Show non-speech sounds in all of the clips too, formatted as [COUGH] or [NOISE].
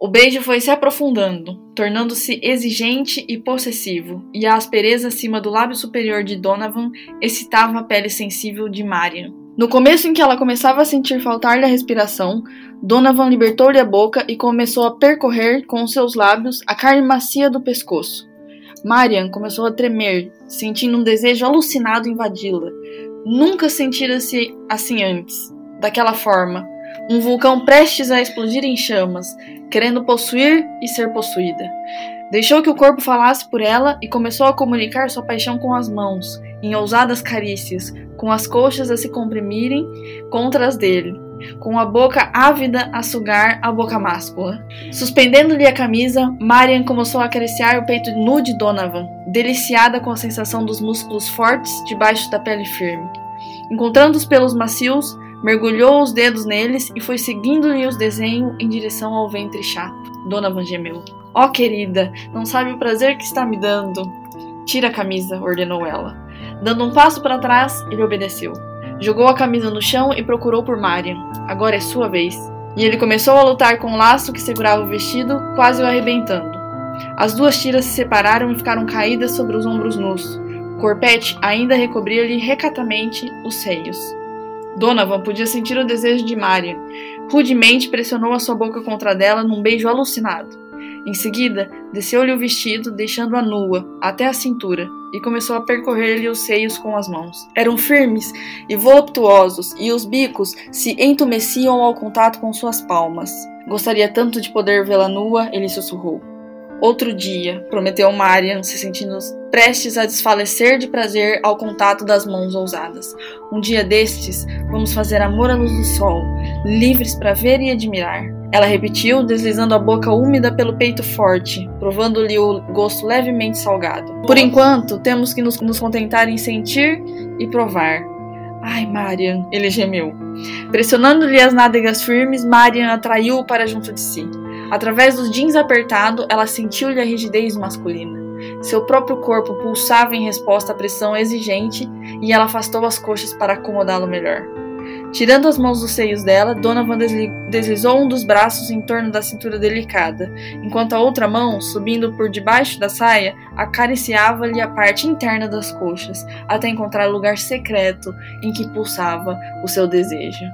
O beijo foi se aprofundando, tornando-se exigente e possessivo, e a aspereza acima do lábio superior de Donovan excitava a pele sensível de Marian. No começo em que ela começava a sentir faltar-lhe a respiração, Donovan libertou-lhe a boca e começou a percorrer com seus lábios a carne macia do pescoço. Marian começou a tremer, sentindo um desejo alucinado invadi-la. Nunca sentira-se assim antes, daquela forma, um vulcão prestes a explodir em chamas, querendo possuir e ser possuída. Deixou que o corpo falasse por ela e começou a comunicar sua paixão com as mãos, em ousadas carícias, com as coxas a se comprimirem contra as dele, com a boca ávida a sugar a boca máscula. Suspendendo-lhe a camisa, Marian começou a acariciar o peito nu de Donovan, deliciada com a sensação dos músculos fortes debaixo da pele firme. Encontrando os pelos macios, mergulhou os dedos neles e foi seguindo-lhe os desenhos em direção ao ventre chato. Donovan gemeu. Ó oh, querida, não sabe o prazer que está me dando. Tira a camisa, ordenou ela. Dando um passo para trás, ele obedeceu. Jogou a camisa no chão e procurou por Marian. Agora é sua vez. E ele começou a lutar com o laço que segurava o vestido, quase o arrebentando. As duas tiras se separaram e ficaram caídas sobre os ombros nus. Corpete ainda recobria-lhe recatamente os seios. Donovan podia sentir o desejo de Marian. Rudemente pressionou a sua boca contra dela num beijo alucinado. Em seguida, desceu-lhe o vestido, deixando-a nua, até a cintura, e começou a percorrer-lhe os seios com as mãos. Eram firmes e voluptuosos, e os bicos se entumeciam ao contato com suas palmas. Gostaria tanto de poder vê-la nua, ele sussurrou. Outro dia, prometeu Marian, se sentindo prestes a desfalecer de prazer ao contato das mãos ousadas. Um dia destes, vamos fazer amor à luz do sol, livres para ver e admirar. Ela repetiu, deslizando a boca úmida pelo peito forte, provando-lhe o gosto levemente salgado. Por enquanto, temos que nos, nos contentar em sentir e provar. Ai, Marian, ele gemeu. Pressionando-lhe as nádegas firmes, Marian atraiu-o para junto de si. Através dos jeans apertados, ela sentiu-lhe a rigidez masculina. Seu próprio corpo pulsava em resposta à pressão exigente e ela afastou as coxas para acomodá-lo melhor. Tirando as mãos dos seios dela, Donovan deslizou um dos braços em torno da cintura delicada, enquanto a outra mão, subindo por debaixo da saia, acariciava-lhe a parte interna das coxas, até encontrar o lugar secreto em que pulsava o seu desejo.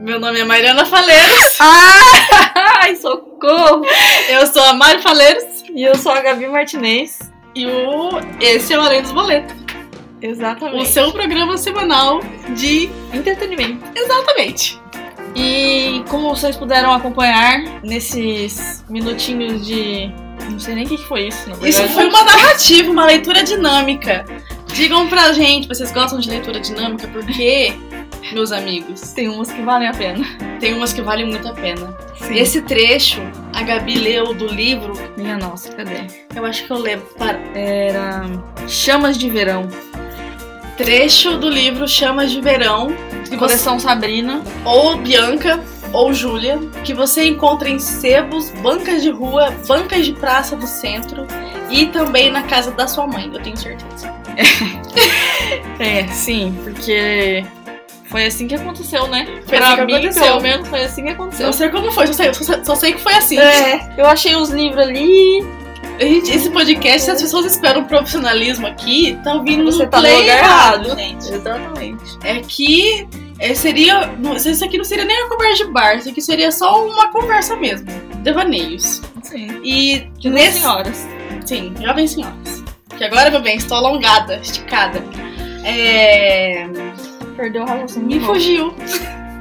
Meu nome é Mariana Faleiros. Ah! [LAUGHS] Ai, socorro! Eu sou a Mari Faleiros. E eu sou a Gabi Martinez. E o... esse é o Além dos Boletos. Exatamente. O seu programa semanal de entretenimento. Exatamente. E como vocês puderam acompanhar nesses minutinhos de. Não sei nem o que foi isso. Isso foi uma narrativa, uma leitura dinâmica. Digam pra gente, vocês gostam de leitura dinâmica, porque, meus amigos. Tem umas que valem a pena. Tem umas que valem muito a pena. Sim. Esse trecho, a Gabi leu do livro. Minha nossa, cadê? Eu acho que eu lembro. Era. Chamas de Verão trecho do livro Chamas de Verão, de coleção Sabrina, ou Bianca, ou Júlia, que você encontra em sebos, bancas de rua, bancas de praça do centro e também na casa da sua mãe, eu tenho certeza. É, sim, porque foi assim que aconteceu, né? Foi pra assim que mim, aconteceu. pelo menos, foi assim que aconteceu. Não sei como foi, só sei, só, só sei que foi assim. É, eu achei os livros ali, Gente, esse podcast, se as pessoas esperam profissionalismo aqui, tá ouvindo Você no tá no play lugar errado, errado. gente. Exatamente. É que é, seria. Isso aqui não seria nem uma conversa de bar, isso aqui seria só uma conversa mesmo. Devaneios. Sim. E De duas nesse. senhoras. Sim, jovens senhoras. Agora, meu bem, estou alongada, esticada. É. Perdeu o raciocínio. Me fugiu.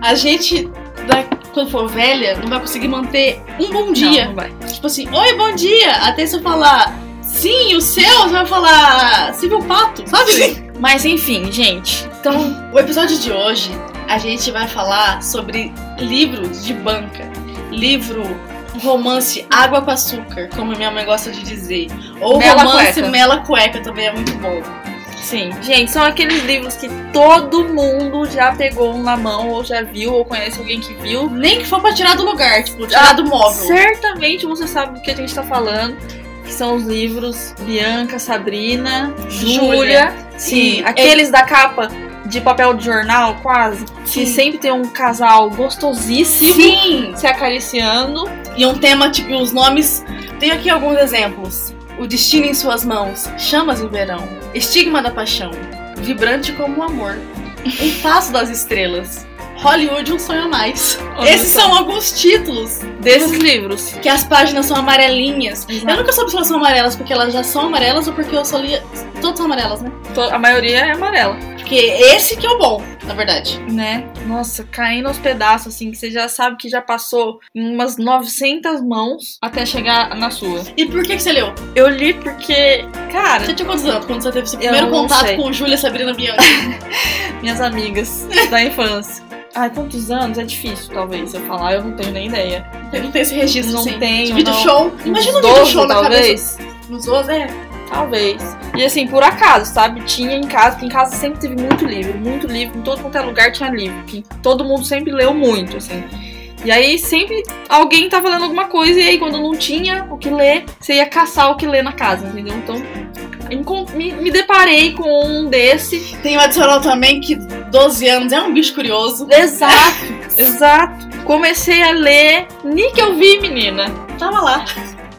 A gente, da- quando for velha, não vai conseguir manter um bom dia. Não, não vai. Tipo assim, oi, bom dia! Até você falar, sim, o seu, você vai falar, viu o pato, sabe? Mas enfim, gente. Então, o episódio de hoje, a gente vai falar sobre livros de banca. Livro, romance água com açúcar, como minha mãe gosta de dizer. Ou Mela romance cueca. mela cueca também é muito bom. Sim, gente, são aqueles livros que todo mundo já pegou um na mão, ou já viu, ou conhece alguém que viu. Nem que for pra tirar do lugar, tipo, tirar do móvel. Certamente você sabe do que a gente tá falando. Que são os livros Bianca, Sabrina, Júlia. Sim, E aqueles da capa de papel de jornal, quase. Sim. Que sempre tem um casal gostosíssimo Sim! se acariciando. E um tema, tipo, os nomes. Tem aqui alguns exemplos. O destino em suas mãos, chamas em verão, estigma da paixão, vibrante como o amor, um passo das estrelas, Hollywood um sonho a mais. Olha Esses só. são alguns títulos Desses livros. que as páginas são amarelinhas. Exato. Eu nunca soube se elas são amarelas porque elas já são amarelas ou porque eu só li. Todas são amarelas, né? A maioria é amarela, Porque esse que é o bom, na verdade. né? Nossa, caindo aos pedaços, assim, que você já sabe que já passou em umas 900 mãos até chegar na sua. E por que, que você leu? Eu li porque, cara, Você tinha quantos anos quando você teve seu Eu primeiro contato sei. com Júlia Sabrina Bianchi? [LAUGHS] minhas amigas da infância. Ai, quantos anos? É difícil, talvez, eu falar, eu não tenho nem ideia. Eu não tenho esse registro, Não assim. tenho, De vídeo não. show. Imagina um vídeo 12, show na talvez. cabeça. Nos 12, é. Talvez. E assim, por acaso, sabe? Tinha em casa, porque em casa sempre teve muito livro, muito livro, em todo quanto é lugar tinha livro. Que todo mundo sempre leu muito, assim. E aí sempre alguém tava lendo alguma coisa, e aí quando não tinha o que ler, você ia caçar o que ler na casa, entendeu? Então, me, me deparei com um desse. Tem um adicional também que 12 anos é um bicho curioso. Exato, [LAUGHS] exato. Comecei a ler, nem que eu vi, menina. Tava lá.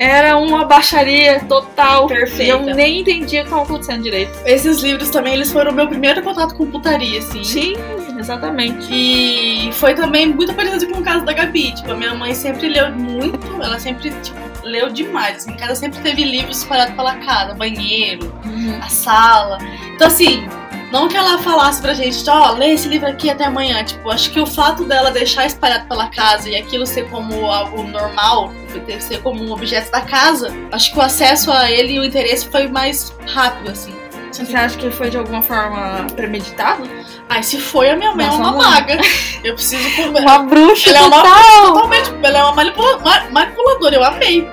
Era uma baixaria total. Perfeita. E eu nem entendia o que estava acontecendo direito. Esses livros também, eles foram o meu primeiro contato com putaria, assim. Sim, exatamente. E foi também muito parecido com o caso da Gabi. Tipo, a minha mãe sempre leu muito, ela sempre, tipo, leu demais. Assim, em casa sempre teve livros espalhados pela casa, banheiro, a sala. Então, assim, não que ela falasse pra gente, ó, lê esse livro aqui até amanhã. Tipo, acho que o fato dela deixar espalhado pela casa e aquilo ser como algo normal, ser como um objeto da casa, acho que o acesso a ele e o interesse foi mais rápido, assim. Você acha que foi de alguma forma premeditado? Ai, se foi, a minha mãe é Nossa, uma mãe. maga. [LAUGHS] Eu preciso comer. Uma bruxa Ela é uma total! Totalmente, ela é uma manipula- ma- manipuladora, eu amei.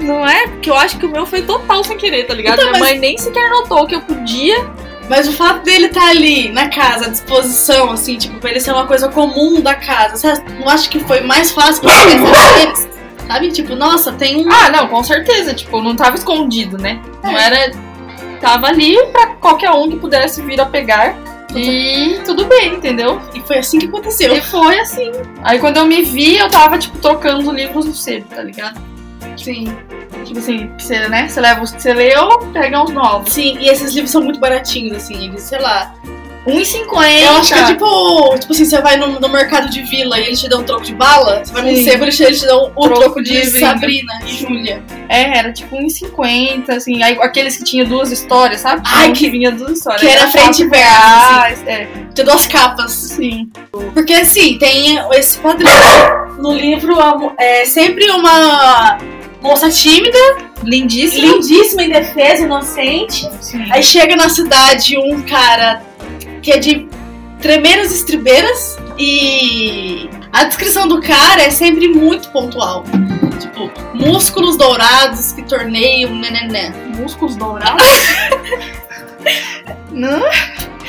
Não é? Porque eu acho que o meu foi total sem querer, tá ligado? Então, Minha mas- mãe nem sequer notou que eu podia. Mas o fato dele estar ali na casa, à disposição, assim, tipo, pra ele ser uma coisa comum da casa, você não acha que foi mais fácil pra eles? [LAUGHS] Sabe? Tipo, nossa, tem um. Ah, não, com certeza. Tipo, não tava escondido, né? Não era. Tava ali pra qualquer um que pudesse vir a pegar. E tudo bem, entendeu? E foi assim que aconteceu. E foi assim. Aí quando eu me vi, eu tava, tipo, trocando os livros no sebo, tá ligado? Sim. Tipo assim, você, né? Você leva os que você leu, pega uns novos. Sim, e esses livros são muito baratinhos, assim, eles, sei lá. 1,50. Eu acho que é tipo, tipo assim, você vai no, no mercado de vila e eles te dão um troco de bala, você vai no Sim. sebo e eles te- dão o Troco troco, de de. Sabrina e Júlia. É, era tipo 1,50, assim. Aí, aqueles que tinha duas histórias, sabe? Ai, que- vinha duas histórias. que era frente e verso, assim. reais, É, Tem duas capas. sim. Porque assim, tem esse padrão. No livro é sempre uma moça tímida, Lindíssimo. lindíssima, indefesa, inocente. Sim. Aí chega na cidade um cara que é de tremeiras estribeiras e a descrição do cara é sempre muito pontual. Tipo, músculos dourados que torneiam, né, músculos dourados. [LAUGHS] Não?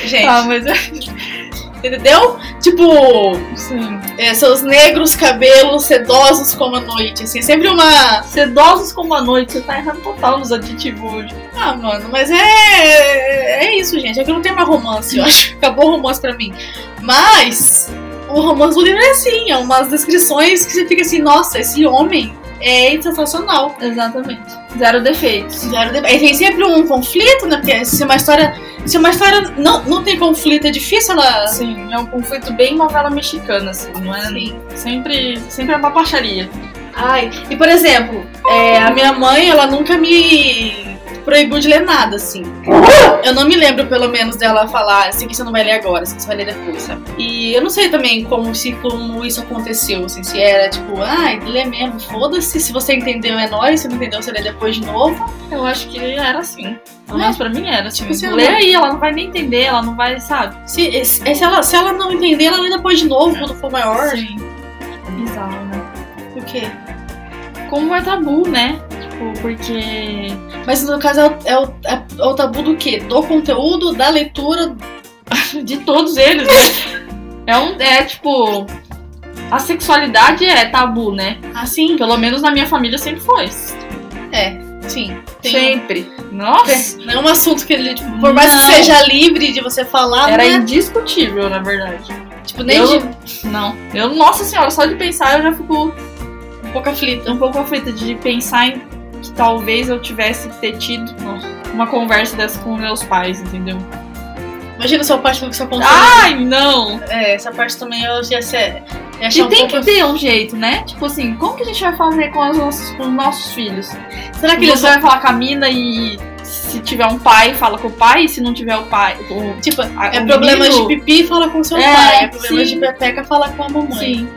Gente, Ah, mas é. Entendeu? Tipo, Sim. é, seus negros cabelos sedosos como a noite, assim, é sempre uma... Sedosos como a noite, você tá errando total nos aditivos hoje. Ah, mano, mas é. É isso, gente. É que não tem mais romance, eu acho. Acabou o romance pra mim. Mas o romance do livro é assim, é umas descrições que você fica assim, nossa, esse homem é sensacional. Exatamente. Zero defeitos. Zero de- Aí tem sempre um conflito, né? Porque se uma história. Se uma história não, não tem conflito, é difícil ela. Sim, é um conflito bem novela mexicana, assim, não é? Sim. Sempre, sempre é uma baixaria. Ai, e por exemplo, é, a minha mãe, ela nunca me proibiu de ler nada, assim. Eu não me lembro, pelo menos, dela falar assim que você não vai ler agora, assim que você vai ler depois, sabe? E eu não sei também como, se, como isso aconteceu, assim, se era tipo, ai, lê mesmo, foda-se, se você entendeu é nóis, se não entendeu, você lê depois de novo. Eu acho que era assim. Pelo menos pra mim era, tipo, Tipo, lê aí, ela não vai nem entender, ela não vai, sabe? Se, se, se ela, se ela não entender, ela lê depois de novo, quando for maior. Sim. Bizarro, né? O quê? Como é tabu, né? Tipo, porque. Mas no caso é o, é o, é o tabu do quê? Do conteúdo, da leitura. [LAUGHS] De todos eles, né? É um. É tipo. A sexualidade é tabu, né? Assim, Pelo menos na minha família sempre foi. Sim. tem- Sempre. Nossa! Não é um assunto que ele, tipo, por mais que Não. seja livre de você falar, Era não é, indiscutível, na verdade. tipo, nem eu, de Não. Eu, nossa senhora, só de pensar eu já fico um pouco aflita. um pouco aflita de pensar em que talvez eu tivesse que ter tido uma conversa dessa com meus pais, entendeu? Imagina seu pai falando que seu conselho. Ai, não! É, essa parte também eu ia achar E um tem pouco... que ter um jeito, né? Tipo assim, como que a gente vai fazer com, as nossas, com os nossos filhos? Será que eles você vão. vai falar com a mina e se tiver um pai, fala com o pai, e se não tiver o pai. O, Tipo, a- é problema menino- de pipi, fala com seu É, pai. É problema sim. de pepeca, fala com a mamãe. Sim.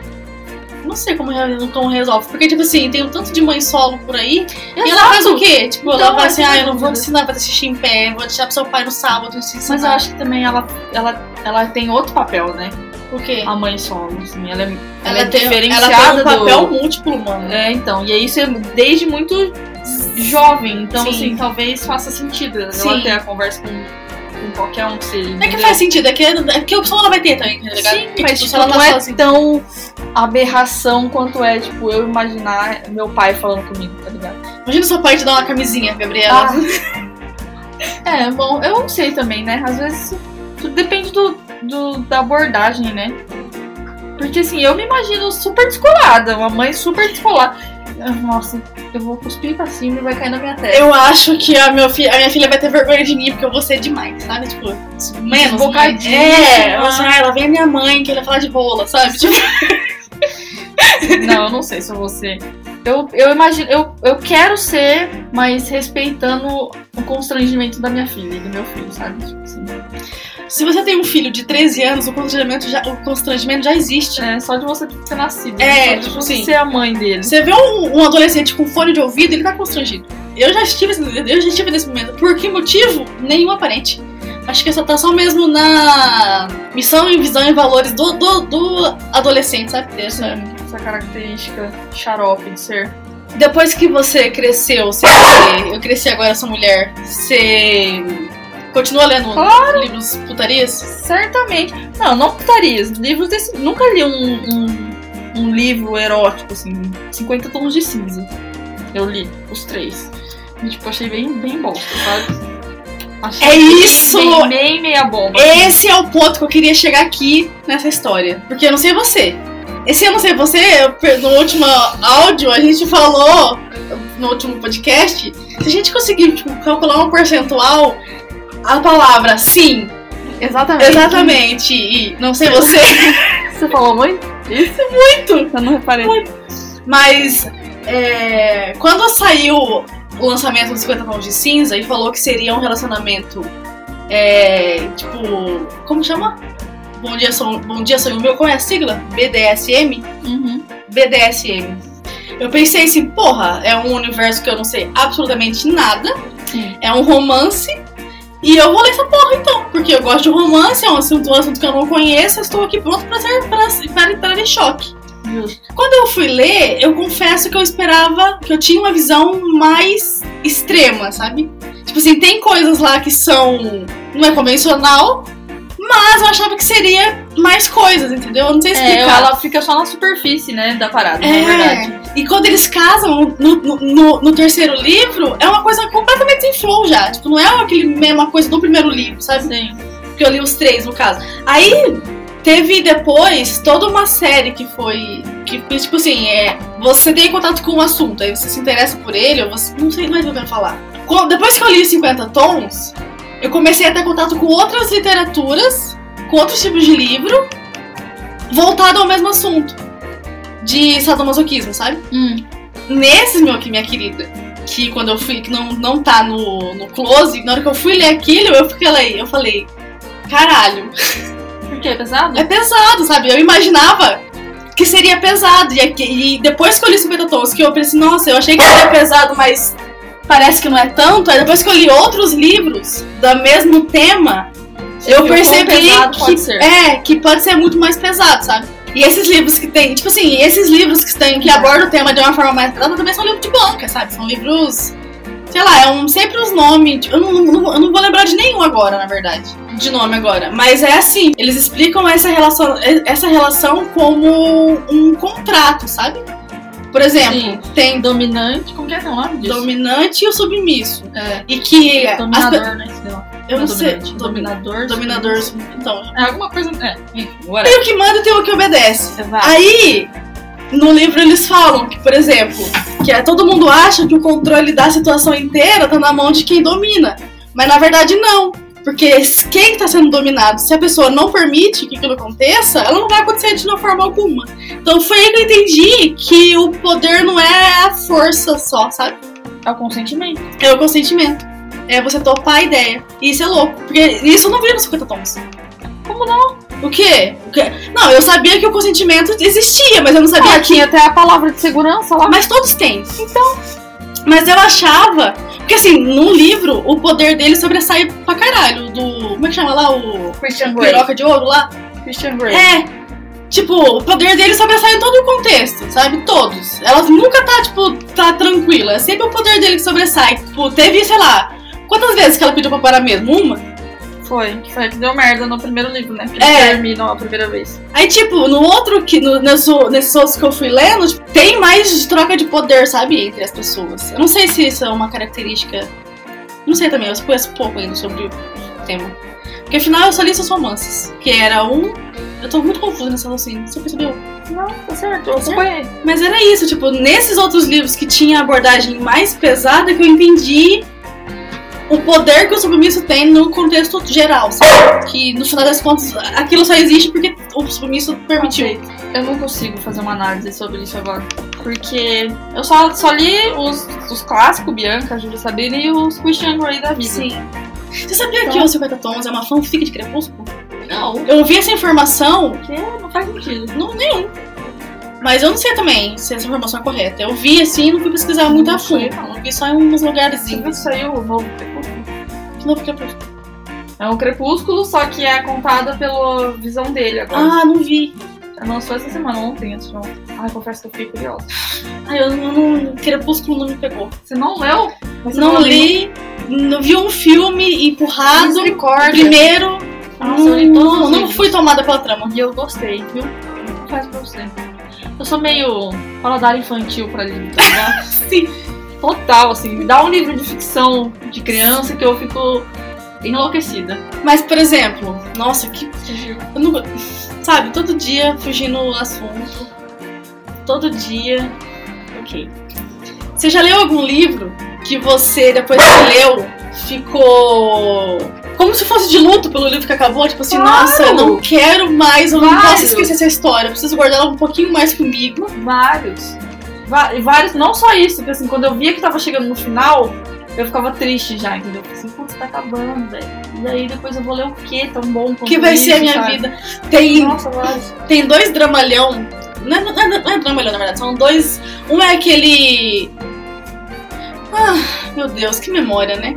Não sei como, como resolve. Porque, tipo assim, tem um tanto de mãe solo por aí. E ela Exato. faz o quê? Tipo, ela Então, vai assim, ah, é eu não vou ensinar pra assistir em pé, vou deixar pro seu pai no sábado se ensinar. Mas eu acho que também ela, ela, ela tem outro papel, né? Por quê? A mãe solo, assim. Ela é, ela Ela, é tem, diferenciada ela tem um papel do... múltiplo, mano. É, então. E isso é desde muito jovem. Então, Sim. assim, talvez faça sentido ela Sim. ter a conversa com, com qualquer um que seja. É que faz sentido, é que, é que opção ela vai ter também, tá ligado? Sim, Porque, mas tipo, tipo, ela não tá é sozinha. tão aberração quanto é, tipo, eu imaginar meu pai falando comigo, tá ligado? Imagina seu pai te dar uma camisinha, Gabriela. Ah. [LAUGHS] é, bom, eu não sei também, né? Às vezes tudo depende do, do- da abordagem, né? Porque assim, eu me imagino super descolada, uma mãe super descolada. Ah, Nossa, eu vou cuspir pra cima e vai cair na minha testa. Eu acho que a, meu fi- a minha filha vai ter vergonha de mim, porque eu vou ser demais, sabe? Tipo, menos. Desbocadinha. É, vou assim, ah, ela vem a minha mãe, que ela falar de rola, sabe? Tipo, Não, eu não sei se eu vou ser. Eu, eu imagino, eu, eu quero ser, mas respeitando o constrangimento da minha filha e do meu filho, sabe? Tipo assim, se você tem um filho de 13 anos, o constrangimento já, o constrangimento já existe. é só de você ter nascido. É, só de você assim. ser a mãe dele. Você vê um, um adolescente com fone de ouvido, ele tá constrangido. Eu já estive, eu já estive nesse momento. Por que motivo? Nenhum aparente. Acho que essa tá só mesmo na missão e visão e valores do, do, do adolescente, sabe? Essa, Essa, essa característica xarope de ser. Depois que você cresceu, você, eu cresci agora, sou mulher, você continua lendo Claro. livros putarias? Certamente. Não, não putarias. Livros desse. Nunca li um, um, um livro erótico, assim, 50 tons de cinza. Eu li os três. E, tipo, achei bem, bem bosta, sabe? Achei É isso! Bem, bem meia bomba. Esse é o ponto que eu queria chegar aqui nessa história. Porque eu não sei você. Esse eu não sei você, eu- no último áudio a gente falou, no último podcast, se a gente conseguir tipo, calcular um percentual, a palavra sim, Exatamente. exatamente, e não sei você, Você falou muito? Isso muito, eu não reparei. mas é, quando saiu o lançamento dos 50 Tons de Cinza e falou que seria um relacionamento, é, tipo, como chama? Bom dia, sou, bom dia, sou o meu, qual é a sigla? BDSM? Uhum. BDSM. Eu pensei assim, porra, é um universo que eu não sei absolutamente nada, Sim. é um romance, e eu vou ler essa porra então, porque eu gosto de romance, é um assunto, um assunto que eu não conheço, eu estou aqui pronto pra, ser, pra, para entrar em choque. Quando eu fui ler, eu confesso que eu esperava que eu tinha uma visão mais extrema, sabe? Tipo assim, tem coisas lá que são. não é convencional, mas eu achava que seria mais coisas, entendeu? Eu não sei É, explicar. ela fica só na superfície, né, da parada, É, na verdade. E quando eles casam no, no, no- terceiro livro, é uma coisa completamente sem flow já. Tipo, não é aquele mesma coisa do primeiro livro, sabe? Sim. Porque eu li os três, no caso. Aí teve depois toda uma série que foi. Que, tipo assim, é, você tem contato com o assunto, aí você se interessa por ele, ou você. Não sei mais o que eu quero falar. Quando- depois que eu li 50 tons, eu comecei a ter contato com outras literaturas, com outros tipos de livro, voltado ao mesmo assunto. De sadomasoquismo, sabe? Hum. Nesses, meu que minha querida, que quando eu fui, que não, não tá no, no close, na hora que eu fui ler aquilo, eu fiquei lá, eu falei, caralho, [LAUGHS] Por quê? É pesado? é pesado, sabe? Eu imaginava que seria pesado. E, e depois que eu li 50 tons, que eu pensei, nossa, eu achei que seria pesado, mas parece que não é tanto. Aí depois que eu li outros livros do mesmo tema, eu quão percebi pesado que pode ser. é que pode ser muito mais pesado, sabe? E esses livros que tem, tipo assim, esses livros que tem que abordam o tema de uma forma mais pesada também são livros de banca, sabe? São livros, sei lá, é um, sempre os nomes, eu não, não- eu não vou lembrar de nenhum agora, na verdade, de nome agora, mas é assim, eles explicam essa relação, essa relação como um contrato, sabe? Por exemplo, Sim. tem Dominante, como que é é o nome disso? dominante e o submisso. É. E que. as Dominador, né? Lá. pe- eu não sei. Dominador. Dominador. Então. É alguma coisa. É, whatever. Tem o que manda e tem o que obedece. Exato. Aí, no livro eles falam que, por exemplo, que é, todo mundo acha que o controle da situação inteira tá na mão de quem domina. Mas na verdade não. Porque quem está sendo dominado, se a pessoa não permite que aquilo aconteça, ela não vai acontecer de uma forma alguma. Então foi aí que eu entendi que o poder não é a força só, sabe? É o consentimento. É o consentimento. É você topar a ideia. E isso é louco. Porque isso eu não vi nos 50 tons. Como não? O quê? O quê? Não, eu sabia que o consentimento existia, mas eu não sabia Ah, que tinha até a palavra de segurança lá. Mas todos têm. Então. Mas eu achava. Porque assim, no livro, o poder dele sobressai pra caralho. Do. Como é que chama lá? O. Christian Grey. Piroca de ouro lá? Christian Grey. É. Tipo, o poder dele sobressai em todo o contexto, sabe? Todos. Ela nunca tá, tipo, tá tranquila. É sempre o poder dele que sobressai. Tipo, teve, sei lá. Quantas vezes que ela pediu pra parar mesmo? Uma? Foi. Que foi que deu merda no primeiro livro, né? Que É. terminou a primeira vez. Aí, tipo, no outro, que no, nesse, nesses outros que eu fui lendo, tipo, tem mais troca de poder, sabe, entre as pessoas. Eu não sei se isso é uma característica. Não sei também, eu conheço pouco ainda sobre o tema. Porque afinal eu só li seus romances. Que era um. Eu tô muito confusa nessa assim, você percebeu? Não, tá certo. Eu acompanhei. Mas era isso, tipo, nesses outros livros que tinha abordagem mais pesada que eu entendi o poder que o submisso tem no contexto geral, sabe? Que no final das contas aquilo só existe porque o submisso permitiu. Eu não consigo fazer uma análise sobre isso agora. Porque eu só, só li os, os clássicos, Bianca, Júlia Sabrina e os Christian Grey da vida. Sim. Você sabia que Então- o 50 Tons é uma fanfic de Crepúsculo? Não. Eu ouvi essa informação, Porque não faz sentido. não nenhum. Mas eu não sei também se essa informação é correta. Eu vi assim e não fui pesquisar muito a Não fundo. não. Eu vi só em uns lugarzinhos. saiu o novo Crepúsculo? Que novo Crepúsculo? É um Crepúsculo, só que é contada pela visão dele agora. Ah, não vi. Lançou essa semana, ontem, antes de ontem. Ai, confesso que eu fiquei curiosa. Ai, eu não, não- Crepúsculo não me pegou. Você não leu? Você não li, não vi um filme empurrado. Primeiro, Nossa, não, eu li todos não, não fui tomada pela trama. E eu gostei, viu? Não faz pra você. Eu sou meio paladar infantil pra livro, tá ligado? [LAUGHS] Sim. Total, assim. Me dá um livro de ficção de criança que eu fico enlouquecida. Mas, por exemplo, nossa, que. Eu não, sabe, todo dia fugindo o assunto. Todo dia. Ok. Você já leu algum livro que você, depois que leu, ficou. Como se fosse de luto pelo livro que acabou? Tipo assim, Claro! nossa, eu não quero mais, eu não Vários. posso esquecer essa história, eu preciso guardar ela um pouquinho mais comigo. Vários. Vários, não só isso, porque assim, quando eu via que tava chegando no final, eu ficava triste já, entendeu? Eu falei assim, putz, tá acabando, velho. E aí depois eu vou ler o que tão bom quanto que vai isso, ser a minha sabe? vida. Tem, Nossa, tem dois dramalhão. Não é, não, é, não é dramalhão, na verdade. São dois. Um é aquele. Ah, meu Deus, que memória, né?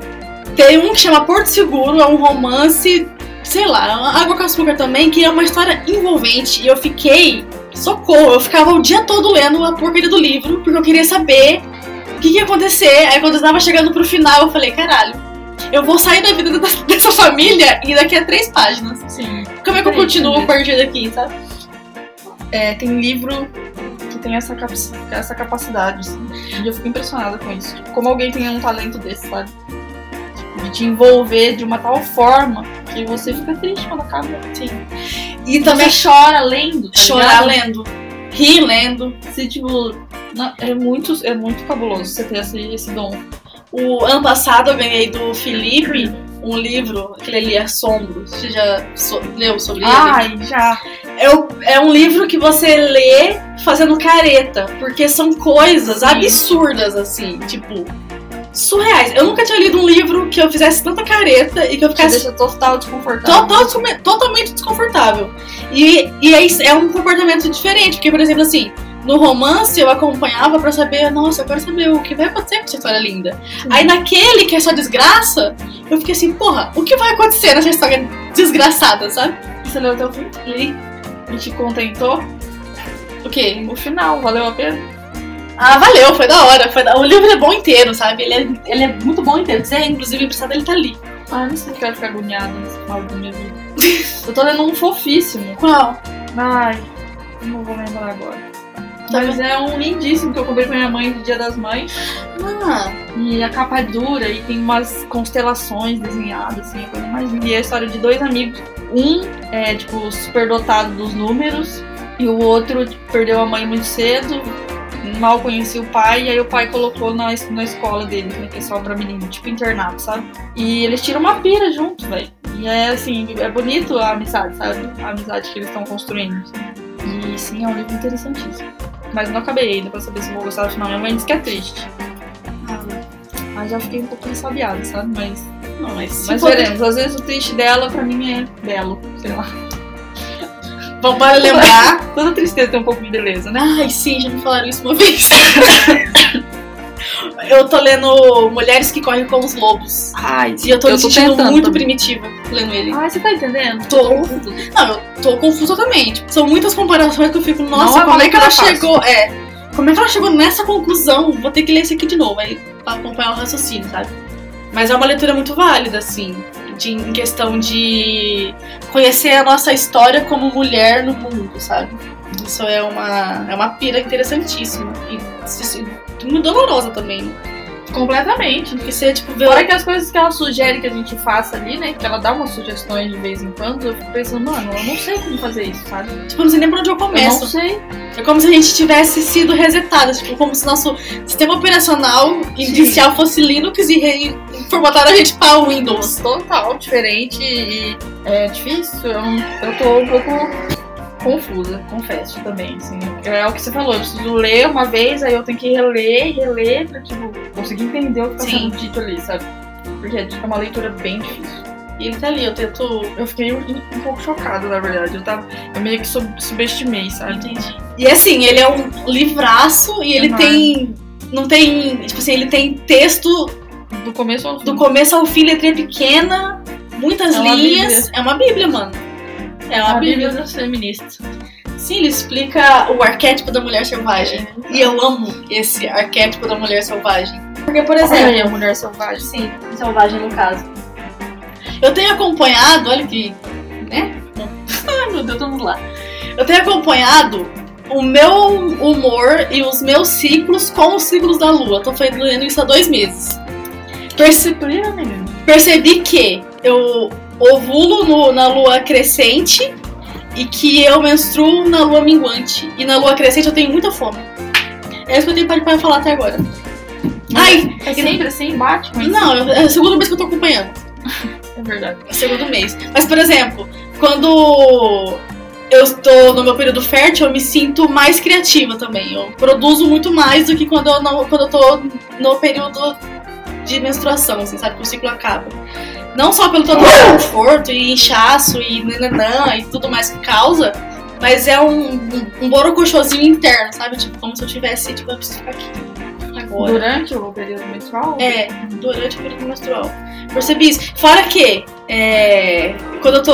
Tem um que chama Porto Seguro, é um romance, sei lá, Água com Açúcar também, que é uma história envolvente. E eu fiquei. Socorro, eu ficava o dia todo lendo a porcaria do livro, porque eu queria saber o que, que ia acontecer. Aí quando eu tava chegando pro final, eu falei, caralho, eu vou sair da vida dessa- [LAUGHS] família e daqui a três páginas. Sim. Como é que eu continuo a partir daqui, sabe? É, tem livro que tem essa, cap- essa capacidade, assim. E eu fico impressionada com isso. Como alguém tem um talento desse, sabe? De te envolver de uma tal forma que você fica triste quando acaba. Sim. E também Você chora lendo. Tá chorar lendo, rir lendo. Se, tipo, não- é, muito, é muito cabuloso você ter esse, esse dom. O ano passado eu ganhei do Felipe um livro, aquele ali, Assombros. Você já so- leu sobre ele? Ai, já. É, é um livro que você lê fazendo careta, porque são coisas absurdas, assim, tipo, surreais. Eu nunca tinha lido um livro que eu fizesse tanta careta e que eu Te ficasse deixa total desconfortável. Total- totalmente desconfortável. E, e é, é um comportamento diferente, porque, por exemplo, assim, no romance eu acompanhava pra saber, nossa, eu quero saber o que vai acontecer com essa história linda. Aí naquele que é só desgraça, eu fiquei assim, porra, o que vai acontecer nessa história desgraçada, sabe? Você leu até o fim? Li. E te contentou? O quê? O final, valeu a pena? Ah, valeu, foi da hora. Foi da... O livro é bom inteiro, sabe? Ele é, ele é muito bom inteiro. Se quiser, inclusive, emprestado, ele tá ali. Ah, não sei se quero ficar agoniada nesse final da minha vida. [LAUGHS] eu tô lendo um fofíssimo. Qual? Ai, não vou lembrar agora. Mas é um lindíssimo que eu comprei pra minha mãe no Dia das Mães. Ah, E a capa é dura e tem umas constelações desenhadas, assim, a coisa mais linda. E é a história de dois amigos. Um é, tipo, superdotado dos números, e o outro tipo, perdeu a mãe muito cedo, mal conhecia o pai, e aí o pai colocou na, na escola deles, né? Que é só pra menino, tipo internato, sabe? E eles tiram uma pira juntos, velho. E é assim, é bonito a amizade, sabe? A amizade que eles estão construindo. assim. E sim, é um livro interessantíssimo. Mas não acabei ainda pra saber se vou gostar do final. Minha mãe disse que é triste. Mas já fiquei um pouco ensabiada, sabe? Mas, não, mas mas veremos. Às vezes o triste dela, pra mim, é belo. Sei lá. Vamos para lembrar. Toda tristeza tem um pouco de beleza, né? Ai, sim, já me falaram isso uma [LAUGHS] vez. eu tô lendo Mulheres que Correm com os Lobos. Ai, E eu tô me sentindo muito também. primitiva lendo ele. Ai, você tá entendendo? Tô. Não, eu tô confusa também. Tipo, são muitas comparações que eu fico, nossa, Não é como é que ela chegou? É. Como é que ela chegou nessa conclusão? Vou ter que ler esse aqui de novo, aí pra acompanhar o raciocínio, sabe? Mas é uma leitura muito válida, assim, de, em questão de conhecer a nossa história como mulher no mundo, sabe? Isso é uma, é uma pira interessantíssima. E, muito dolorosa também. né? Completamente. Porque você, tipo, vê. Fora que as coisas que ela sugere que a gente faça ali, né? Que ela dá umas sugestões de vez em quando, eu fico pensando, mano, eu não sei como fazer isso, sabe? Tipo, eu não sei nem por onde eu Eu não começo. sei. É como se a gente tivesse sido resetado, tipo, como se nosso sistema operacional inicial fosse Linux e re- formataram a gente para o Windows. Total diferente e é difícil. Eu, eu tô um pouco confusa, confesso também. Assim. É o que você falou, eu preciso ler uma vez, aí eu tenho que reler e reler pra tipo, conseguir entender o que tá Sim. sendo dito ali, sabe? Porque é uma leitura bem difícil. E ele tá ali, eu tento. Eu fiquei um, um pouco chocada, na verdade. Eu, tava, eu meio que sub- subestimei, sabe? Entendi. E assim, ele é um livraço e ele Enorme. tem. Não tem. Tipo assim, ele tem texto Do começo ao fim. do começo ao fim, letrinha pequena, muitas É linhas. É uma bíblia, mano. É uma a bíblia. Bíblia das feministas. Sim, ele explica o arquétipo da mulher selvagem. E eu amo esse arquétipo da mulher selvagem. Porque, por exemplo. Olha aí, a mulher selvagem. Sim, selvagem no caso. Eu tenho acompanhado, olha que. né? [LAUGHS] Ai meu Deus, vamos lá. Eu tenho acompanhado o meu humor e os meus ciclos com os ciclos da lua. Tô fazendo isso há dois meses. Perce- Disciplina, menino. percebi que eu ovulo no- na lua crescente e que eu menstruo na lua minguante. E na lua crescente eu tenho muita fome. É isso que eu tenho para falar até agora. Ai, É sempre assim, bate isso. não, é a segunda vez que eu tô acompanhando. [LAUGHS] É verdade. no segundo mês. Mas, por exemplo, quando eu estou no meu período fértil, eu me sinto mais criativa também. Eu produzo muito mais do que quando eu, não, quando eu tô no período de menstruação, assim, sabe? Que o ciclo acaba. Não só pelo todo o conforto e inchaço e nananã e tudo mais que causa, mas é um, um, um borocochosinho interno, sabe? Tipo, como se eu tivesse, tipo, eu preciso ficar aqui agora. Durante o período menstrual? É, durante o período menstrual. Percebi isso. Fora que, é, quando eu tô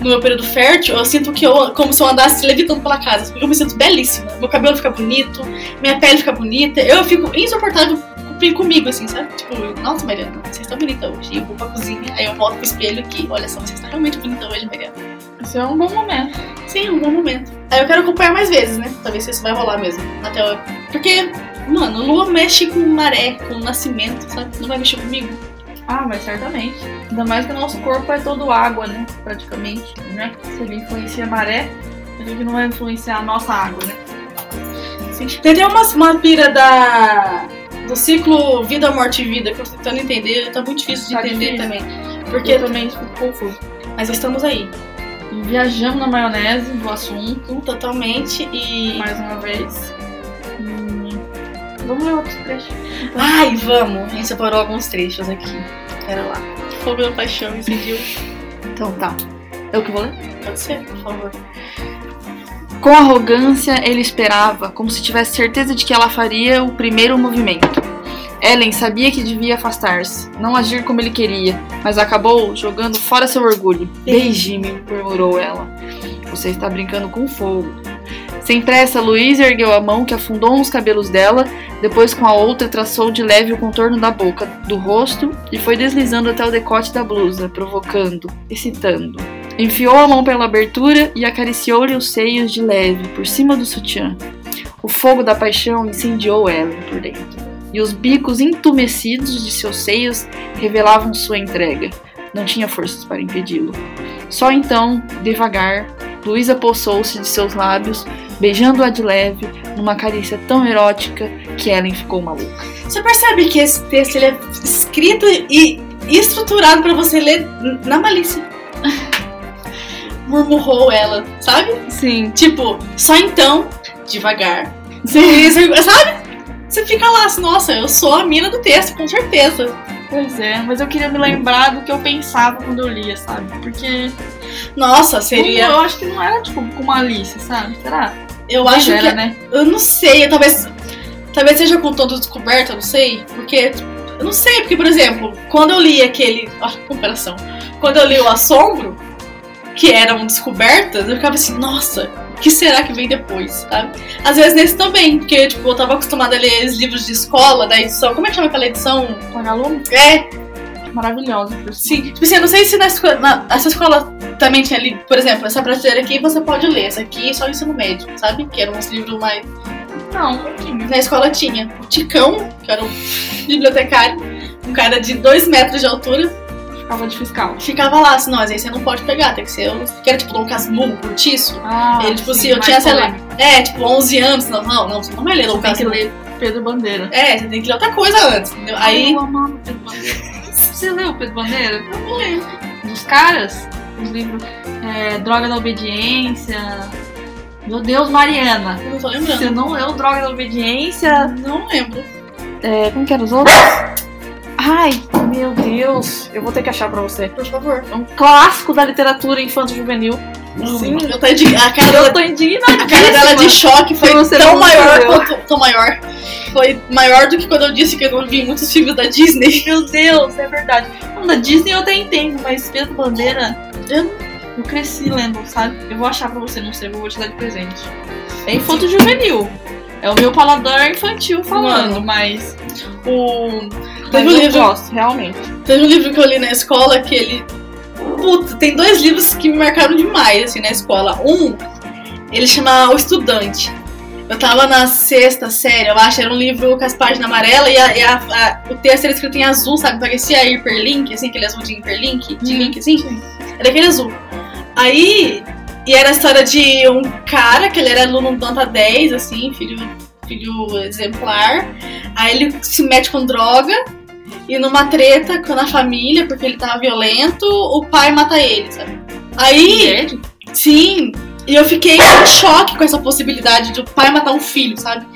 no meu período fértil, eu sinto que eu, como se eu andasse levitando pela casa. Porque eu me sinto belíssima. Meu cabelo fica bonito, minha pele fica bonita. Eu fico insuportável com- comigo, assim, sabe? Tipo, nossa, Mariana, você está bonita hoje. E eu vou pra cozinha, aí eu volto pro espelho aqui. Olha só, você está realmente bonita hoje, Mariana. Isso é um bom momento. Sim, é um bom momento. Aí eu quero acompanhar mais vezes, né? Ver se isso vai rolar mesmo. Até eu... Porque, mano, lua mexe com maré, com nascimento, sabe? Não vai mexer comigo? Ah, mas certamente. Ainda mais que o nosso corpo é todo água, né? Praticamente, né? Se ele influencia a maré, a gente não vai influenciar a nossa água, né? Sim. Tem até uma, uma pira da, do ciclo vida, morte e vida que eu tô tentando entender. Tá muito difícil de Tá entender difícil. também. Porque eu também fico confuso. mas estamos aí, viajamos na maionese do assunto, totalmente. E. mais uma vez. Hum, Vamos ler outros trechos. Ai, vamos! A gente separou alguns trechos aqui. Pera lá. Fogo da paixão incidiu. Então tá. Eu que vou ler? Pode ser, por favor. Com arrogância, ele esperava, como se tivesse certeza de que ela faria o primeiro movimento. Ellen sabia que devia afastar-se, não agir como ele queria, mas acabou jogando fora seu orgulho. Beije-me, murmurou ela. Você está brincando com fogo. Sem pressa, Luiz ergueu a mão que afundou nos cabelos dela, depois com a outra traçou de leve o contorno da boca, do rosto e foi deslizando até o decote da blusa, provocando, excitando. Enfiou a mão pela abertura e acariciou-lhe os seios de leve, por cima do sutiã. O fogo da paixão incendiou Ellen por dentro, e os bicos entumecidos de seus seios revelavam sua entrega. Não tinha forças para impedi-lo. Só então, devagar, Luísa poçou-se de seus lábios, beijando-a de leve, numa carícia tão erótica que Ellen ficou maluca. Você percebe que esse texto é escrito e estruturado para você ler na malícia. Murmurou ela, sabe? Sim. Tipo, só então, devagar. Sim. Sabe? Você fica lá, assim, nossa, eu sou a mina do texto, com certeza. Pois é, mas eu queria me lembrar do que eu pensava quando eu lia, sabe? Porque. Nossa, seria. Eu acho que não era, tipo, com malícia, sabe? Será? Eu Mas acho era, que. né? Eu não sei, talvez. Talvez seja com todo descoberto, eu não sei. Porque. Eu não sei, porque, por exemplo, quando eu li aquele. Ó, comparação. Quando eu li o Assombro, que eram descobertas, eu ficava assim, nossa, o que será que vem depois, sabe? Às vezes nesse também, porque, tipo, eu tava acostumada a ler os livros de escola, da edição. Como é que chama aquela edição? Vagalume? É, Maravilhosa, sim. Tipo assim, eu não sei se na escola. na- essa escola também tinha ali, por exemplo, essa prateleira aqui você pode ler. Essa aqui é só ensino médio, sabe? Que eram uns livros mais. Não, não tinha. Na escola tinha o Ticão, que era um bibliotecário, um cara de 2 metros de altura, Ficava de fiscal. ficava lá assim, não, mas aí você não pode pegar, tem que ser o. Que era tipo Dom Casmurro, curtiço. Ah, Ele, tipo sim, assim, eu tinha, sei lá, é, tipo, 11 anos, não, não, não, você não vai ler Dom Você tem que Casmurro. ler Pedro Bandeira. É, você tem que ler outra coisa antes, entendeu? Aí. Eu amava Pedro Bandeira. Você leu Pedro Bandeira? Eu não lembro. Dos caras? Os livros é, Droga da Obediência. Meu Deus, Mariana. Eu não tô Você lembrando. não leu Droga da Obediência? Não lembro. É, como que eram os outros? Ai, meu Deus. Eu vou ter que achar pra você. Por favor. É um clássico da literatura infanto-juvenil. Sim, eu tô indi- a cara dela Eu tô indignada. A cara dela de choque foi tão maior quanto. Tão maior. Foi maior do que quando eu disse que eu não vi muitos filmes da Disney. [LAUGHS] Meu Deus, é verdade. Não, da Disney eu até entendo, mas Pedro Bandeira, Eu- eu cresci lendo, sabe? Eu vou achar pra você, não sei, eu vou te dar de presente. É infanto juvenil. É o meu paladar infantil falando, Mano. mas. O... mas Teve um, eu livro, gosto, realmente. teve um livro que eu li na escola que ele. Puta, tem dois livros que me marcaram demais, assim, na escola. Um, ele chama O Estudante. Eu tava na sexta série, eu acho, era um livro com as páginas amarelas e, a- e a- a- o texto era escrito em azul, sabe? Parecia hiperlink, assim, aquele azul de hiperlink, de Hum, link, assim. Era aquele azul. Aí, e era a história de um cara que ele era aluno nota 10, assim, filho, filho exemplar. Aí ele se mete com droga e numa treta com a família, porque ele tava violento, o pai mata ele, sabe? Aí, sim, e eu fiquei em choque com essa possibilidade de o pai matar um filho, sabe?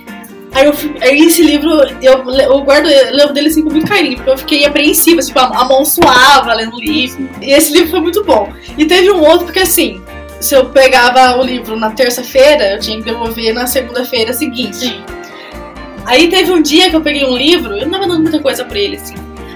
Aí, eu, aí esse livro, eu, eu guardo, eu levo dele assim com muito carinho, porque eu fiquei apreensiva, tipo, a, a mão suava lendo o livro. E esse livro foi muito bom. E teve um outro, porque assim, se eu pegava o livro na terça-feira, eu tinha que devolver na segunda-feira seguinte. Sim. Aí teve um dia que eu peguei um livro, eu não tava dando muita coisa pra ele, assim.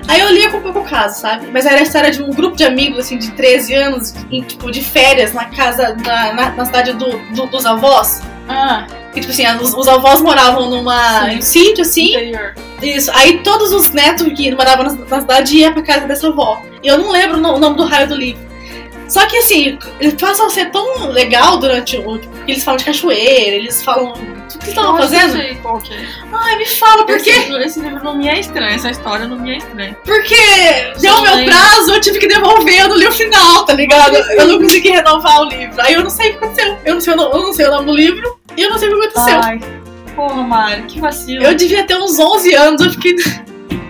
Aí eu lia com pouco caso, sabe? Mas era a história de um grupo de amigos, assim, de 13 anos, em, tipo, de férias na casa, na, na, na cidade do, do- dos avós. Ah, E, tipo assim, os, os avós moravam numa Sim. em um sítio, assim. interior. Isso. Aí todos os netos que moravam na, na cidade iam pra casa dessa avó. E eu não lembro o nome do raio do livro. Só que assim, eles passam a ser tão legal durante o. Porque eles falam de cachoeira, eles falam. O que eles estavam Eu fazendo? eu sei é. Ai, me fala, por Esse quê? livro- Esse livro não me é estranho, essa história não me é estranha. Porque deu o meu prazo, eu tive que devolver, eu não li o final, tá ligado? Eu não consegui renovar o livro. Aí eu não sei o que aconteceu. Eu não sei, o no- eu não sei o nome do livro e eu não sei o que aconteceu. Ai, porra, Mari, que vacilo. Eu devia ter uns 11 anos, eu fiquei. [LAUGHS]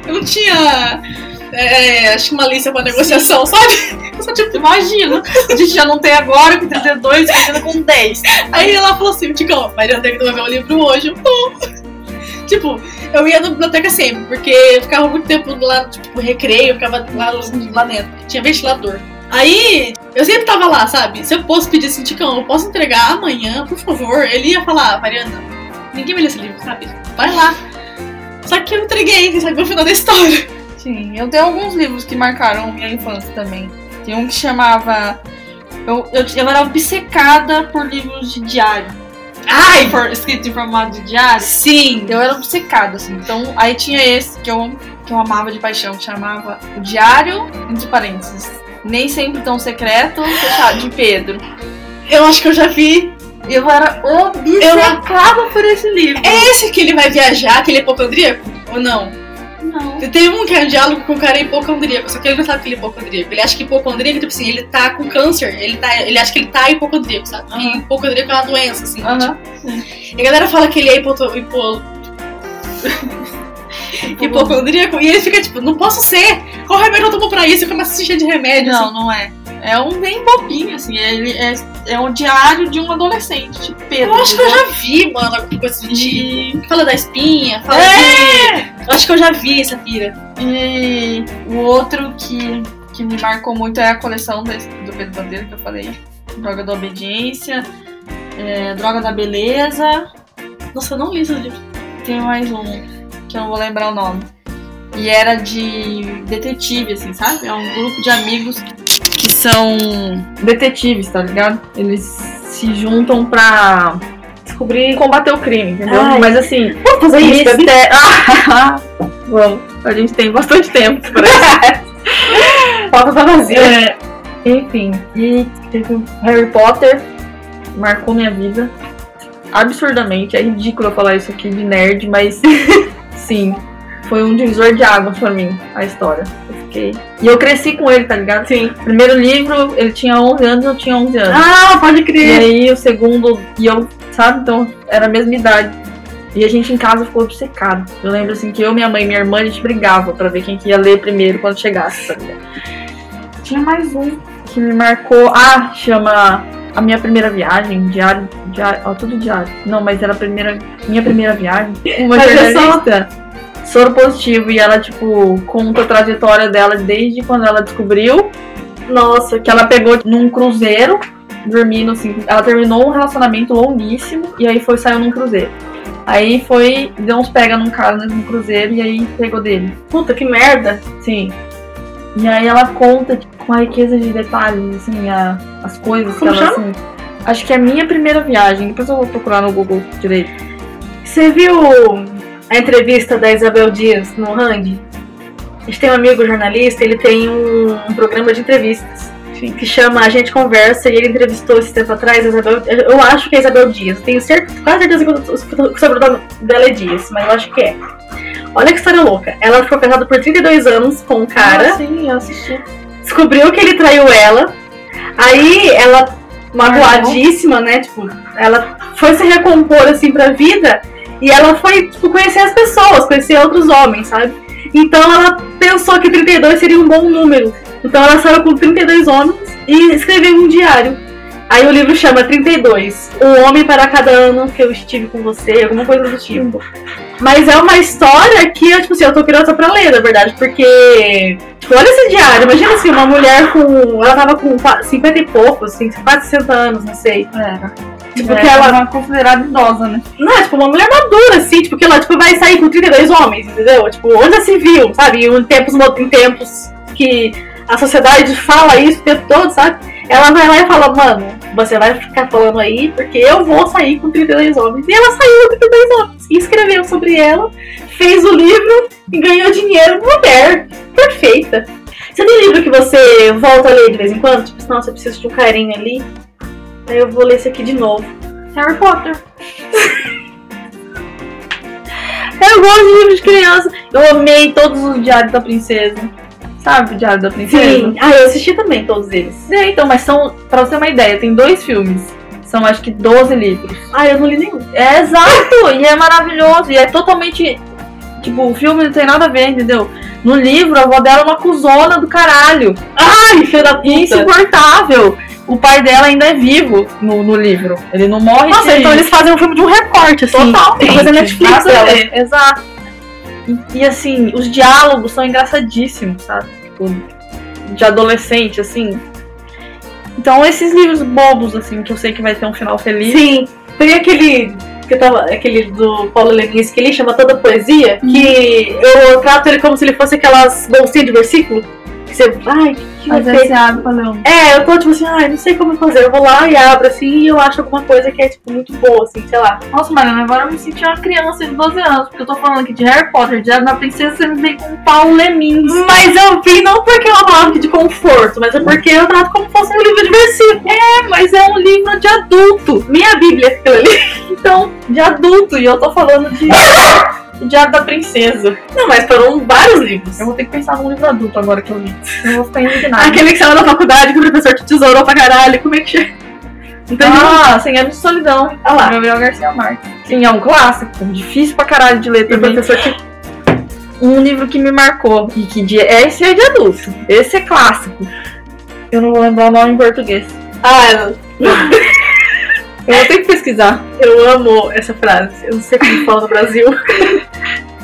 Eu não tinha. É, acho que uma lista pra negociação, sabe? Eu só, tipo, Imagina, a gente já não tem agora com 32, imagina com 10. Aí ela falou assim, Ticão, Mariana tem que devolver o livro hoje. Eu, "Tô." Tipo, eu ia na biblioteca sempre, porque eu ficava muito tempo lá, tipo, recreio, eu ficava lá, lá dentro, tinha ventilador. Aí, eu sempre tava lá, sabe? Se eu posso pedir assim, Ticão, eu posso entregar amanhã, por favor? Ele ia falar, Mariana, ninguém me lê esse livro, sabe? Vai lá. Só que eu entreguei, sabe o final da história. Sim, eu tenho alguns livros que marcaram minha infância também. Tem um que chamava. Eu, eu, eu era obcecada por livros de diário. Ai! For, escrito em formato de diário. Sim! Eu era obcecada, assim. Então, aí tinha esse que eu, que eu amava de paixão, que chamava O Diário, entre parênteses. Nem sempre tão secreto, fechado, de Pedro. Eu acho que eu já vi Eu era obcecada por esse livro. É esse que ele vai viajar, aquele hipocondríaco? Ou não? Tem um que é um diálogo com o cara hipocondríaco, só que ele não sabe que ele é hipocondríaco. Ele acha que hipocondríaco, tipo assim, ele tá com câncer, ele, tá, ele acha que ele tá hipocondríaco, sabe? E hipocondríaco é uma doença, assim. Aham. E a galera fala que ele é hipo... hipo... [LAUGHS] hipocondríaco e ele fica tipo, não posso ser! Qual remédio eu tomo pra isso? E começa a se encher de remédio. Não, assim. não é. É um bem bobinho, assim. Ele é, é um diário de um adolescente, tipo Pedro. Eu acho que eu entendeu? já vi, mano, alguma coisa do tipo. E, Fala da espinha, fala É! de... Eu acho que eu já vi essa pira. e o outro que, que me marcou muito é a coleção do Pedro Bandeira que eu falei. Droga da Obediência, é, Droga da Beleza. Nossa, eu não li esse livro. Tem mais um, que eu não vou lembrar o nome. E era de detetive, assim, sabe? É um grupo de amigos que são detetives, tá ligado? Eles se juntam pra descobrir e combater o crime, entendeu? Ai. Mas assim, Vamos fazer isso, mistério. [LAUGHS] Ah, Vamos, a gente tem bastante tempo pra isso. [LAUGHS] Falta tá vazia. É, enfim, e teve Harry Potter, marcou minha vida absurdamente. É ridículo eu falar isso aqui de nerd, mas [LAUGHS] sim, foi um divisor de águas pra mim, a história. Eu E eu cresci com ele, tá ligado? Sim. Primeiro livro, ele tinha 11 anos, eu tinha 11 anos. Ah, pode E crer. aí o segundo, e eu, sabe, então era a mesma idade. E a gente em casa ficou obcecado. Eu lembro assim que eu, minha mãe e minha irmã, a gente brigava pra ver quem que ia ler primeiro quando chegasse, tá ligado? Tinha mais um que me marcou. Ah, chama A Minha Primeira Viagem, Diário. diário ó, tudo diário. Não, mas era a primeira. Minha primeira viagem. Uma Mas é jornalista. Soro positivo. E ela, tipo, conta a trajetória dela desde quando ela descobriu Nossa, que ela pegou num cruzeiro, dormindo assim. Ela terminou um relacionamento longuíssimo e aí foi saiu num cruzeiro. Aí foi, deu uns pega num cara no cruzeiro e aí pegou dele. puta que merda. Sim. E aí ela conta tipo, com a riqueza de detalhes, assim, a- as coisas Como que ela assim. Acho que é a minha primeira viagem, depois eu vou procurar no Google direito. Você viu a entrevista da Isabel Dias no Hang? A gente tem um amigo jornalista, ele tem um, um programa de entrevistas que chama A Gente Conversa, e ele entrevistou esse tempo atrás a Isabel. Eu acho que é Isabel Dias, tenho certeza, quase certeza que o que o sobrenome dela é Dias, mas eu acho que é. Olha que história louca. Ela ficou casada por 32 anos com um cara. Ah, sim, eu assisti. descobriu que ele traiu ela. Aí ela, magoadíssima, né? Tipo, ela foi se recompor assim pra vida e ela foi, tipo, conhecer as pessoas, conhecer outros homens, sabe? Então ela pensou que 32 seria um bom número. Então ela saiu com 32 homens e escreveu um diário. Aí o livro chama 32. Um homem para cada ano que eu estive com você, alguma coisa do tipo. Mas é uma história que eu, tipo assim, eu tô curiosa pra ler, na verdade, porque. Tipo, olha esse diário, imagina assim, uma mulher com. Ela tava com qua- 50 e poucos, assim, quase 60 anos, não sei. Era. Tipo, É, que ela. uma considerada idosa, né? Não, é, tipo, uma mulher madura, assim, tipo, que ela tipo, vai sair com 32 homens, entendeu? Tipo, onde já se viu, sabe? Em tempos, em tempos que a sociedade fala isso o tempo todo, sabe? Ela vai lá e fala, mano, você vai ficar falando aí porque eu vou sair com 32 homens. E ela saiu com 32 homens. E escreveu sobre ela, fez o livro e ganhou dinheiro. Mulher, perfeita. Você tem livro que você volta a ler de vez em quando? Tipo, nossa, eu preciso de um carinho ali. Aí eu vou ler esse aqui de novo. Harry Potter. [LAUGHS] Eu gosto de livro de criança. Eu amei todos os Diários da Princesa. Sabe o Diário da Princesa? Sim. Ah, eu assisti também todos eles. É, então, mas são, pra você ter uma ideia, tem dois filmes. São acho que 12 livros. Ah, eu não li nenhum. É exato! e é maravilhoso. E é totalmente. Tipo, o filme não tem nada a ver, entendeu? No livro, a avó dela é uma cuzona do caralho. Ai, filho da puta. Insuportável. O pai dela ainda é vivo no, no livro. Ele não morre Nossa, então eles fazem um filme de um recorte, assim. Totalmente. Tem coisa Netflix dela. ver, Exato. E, e, assim, os diálogos são engraçadíssimos, sabe? Tipo, de adolescente, assim. Então esses livros bobos, assim, que eu sei que vai ter um final feliz. Sim. Tem aquele. Que tava, aquele do Paulo Leguinski que ele chama Toda Poesia, que eu trato ele como se ele fosse aquelas bolsinhas de versículo. Que você. Ai, que, que vai Às vezes você abre um. É, eu tô tipo assim, ai, não sei como fazer. Eu vou lá e abro assim e eu acho alguma coisa que é, tipo, muito boa, assim, sei lá. Nossa, Mariana, agora eu me senti uma criança de 12 anos, porque eu tô falando aqui de Harry Potter, de da Princesa, você me vem com Paulo Lemins. Mas eu vim não porque é uma palavra de conforto, mas é porque eu trato como se fosse um livro de versículo. É, mas é um livro de adulto. Minha Bíblia, aquilo ali. [LAUGHS] Então, de adulto, e eu tô falando de [LAUGHS] Diário da Princesa. Não, mas foram vários livros. Eu vou ter que pensar num livro adulto agora que eu li. Eu vou ficar indignada. Aquele que saiu da faculdade que o professor te tesourou pra caralho. Como é que chama? Então, Ah, 100 anos de solidão. Olha lá. Gabriel Garcia Marques. Sim, é um clássico. Difícil pra caralho de ler o também. professor te Um livro que me marcou. E que de... esse é de adulto. Esse é clássico. Eu não vou lembrar o nome em português. Ah, Eu [LAUGHS] vou ter que pesquisar. eu amo essa frase. Eu não sei como fala no Brasil.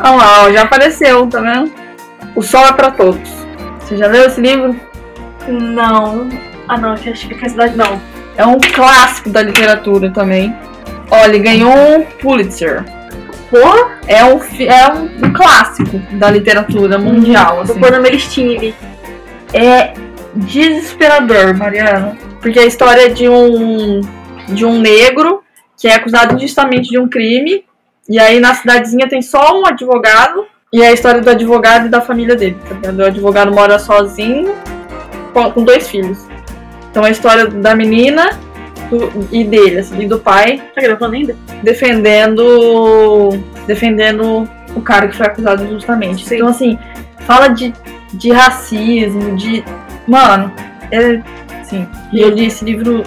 Olha lá, ó, já apareceu, tá vendo? O Sol é pra Todos. Você já leu esse livro? Não. Ah, não, que acho que a cidade não. É um clássico da literatura também. Olha, ele ganhou um Pulitzer. Pô, É um, é um, um clássico da literatura mundial, vou assim. pôr na minha listinha ali. É desesperador, Mariana. Porque a história é de um, de um negro que é acusado injustamente de um crime. E aí na cidadezinha tem só um advogado. E é a história do advogado e da família dele. Tá? O advogado mora sozinho com, dois filhos. Então é a história da menina do- e dele, assim, e do pai, Tá gravando ainda? defendendo defendendo o cara que foi acusado injustamente. Sim. Então, assim, fala de, de racismo, de. Mano, é. Sim. E eu li esse livro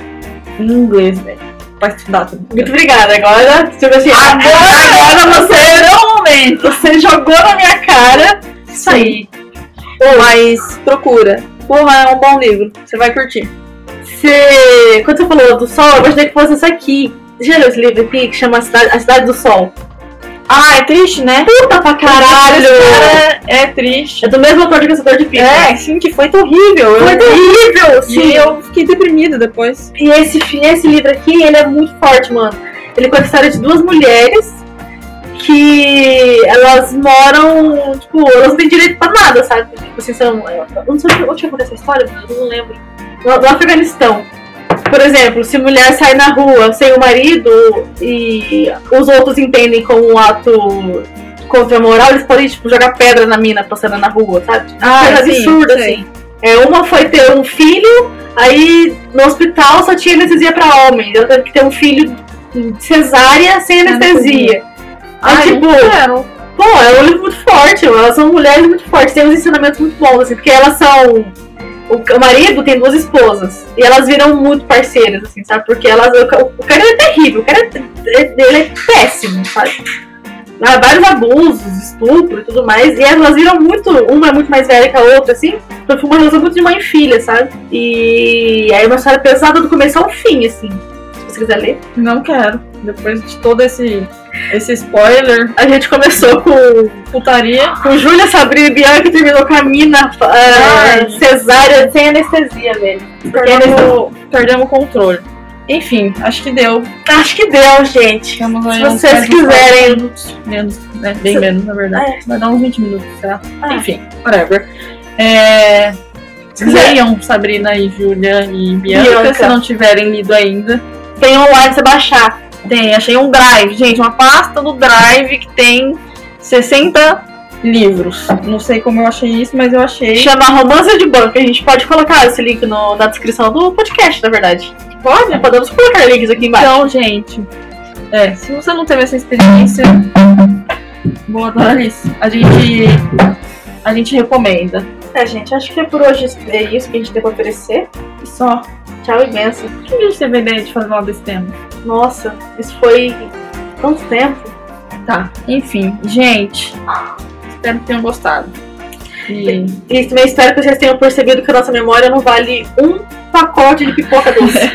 em inglês, velho. Pra estudar tudo. Muito obrigada. Agora, tipo assim, Agora você é o momento! você jogou na minha cara. Isso aí. Mas procura. Porra, é um bom livro. Você vai curtir. Você, quando você falou do sol, eu imaginei que fosse isso aqui. Você já leu esse livro aqui que chama A Cidade, A Cidade do Sol? Ah, é triste, né? Puta pra caralho! Cara é triste. É do mesmo autor de Caçador de Pipas. É, sim, que foi terrível. Foi Eu- terrível, E sim. eu fiquei deprimida depois. E esse, esse livro aqui, ele é muito forte, mano. Ele conta a história de duas mulheres que elas moram, tipo, elas não têm direito pra nada, sabe? Tipo assim, são. Eu não sei onde que acontece essa história, mas eu não lembro. No, no Afeganistão. Por exemplo, se mulher sai na rua sem o marido e os outros entendem como um ato contra a moral, eles podem, tipo, jogar pedra na mina passando na rua, sabe? Ah, Coisa sim, absurda, sei. assim. É, uma foi ter um filho, aí no hospital só tinha anestesia pra homem. Ela teve que ter um filho de cesárea sem anestesia. Aí, Ai, tipo, não pô, é um livro muito forte, elas são mulheres muito fortes, tem uns ensinamentos muito bons, assim, porque elas são. O, marido tem duas esposas. E elas viram muito parceiras, assim, sabe? Porque elas. O, ca- o cara é terrível, o cara é, ele é péssimo, sabe? Há vários abusos, estupro e tudo mais. E elas viram muito. Uma é muito mais velha que a outra, assim. Então foi uma relação muito de mãe e filha, sabe? E aí é uma história pesada do começo ao fim, assim. Você quiser ler. Não quero. Depois de todo esse, esse spoiler, A gente começou com putaria. Com Júlia, Sabrina e Bianca terminou com a mina uh, cesárea sem anestesia, velho. Perdemos, perdemos o controle. Enfim, acho que deu. Acho que deu, gente. Se vocês quiserem. 40 minutos. Menos, né? Bem menos, na verdade. É. Vai dar uns 20 minutos, será? Ah. Enfim, whatever. É, leiam Sabrina e Júlia e Bianca, Bianca. se não tiverem lido ainda. Tem online pra você baixar. Tem, achei um drive, gente, uma pasta do drive que tem 60 livros. Não sei como eu achei isso, mas eu achei. Chama Romance de Banco. A gente pode colocar esse link no- na descrição do podcast, na verdade. Pode? Podemos colocar links aqui embaixo. Então, gente, é, se você não teve essa experiência, boa Clarice, a gente a gente recomenda. É, gente, acho que por hoje é isso que a gente tem pra oferecer. E só, Tchau e benção. por que a gente teve a ideia de fazer mal desse tema? Nossa, isso foi tanto tempo. Tá, enfim, gente, espero que tenham gostado. E E também espero que vocês tenham percebido que a nossa memória não vale um pacote de pipoca doce. [LAUGHS]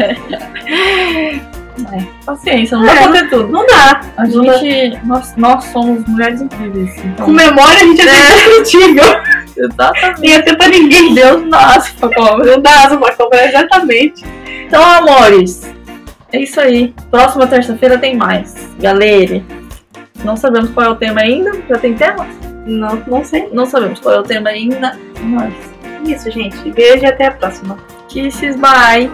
é, paciência, não dá É, pra ter tudo. não dá. A Não dá. gente, nós, nós somos mulheres incríveis. Então, Com memória a gente é indestrutível. Exatamente. Nem atenta ninguém. Deus nasce pra cobra. Dá asa pra cobrar exatamente. Então, amores, é isso aí. Próxima terça-feira tem mais. Galera, não sabemos qual é o tema ainda. Já tem tema? Não, não sei. Não sabemos qual é o tema ainda. Mas isso, gente. Beijo e até a próxima. Kisses, bye!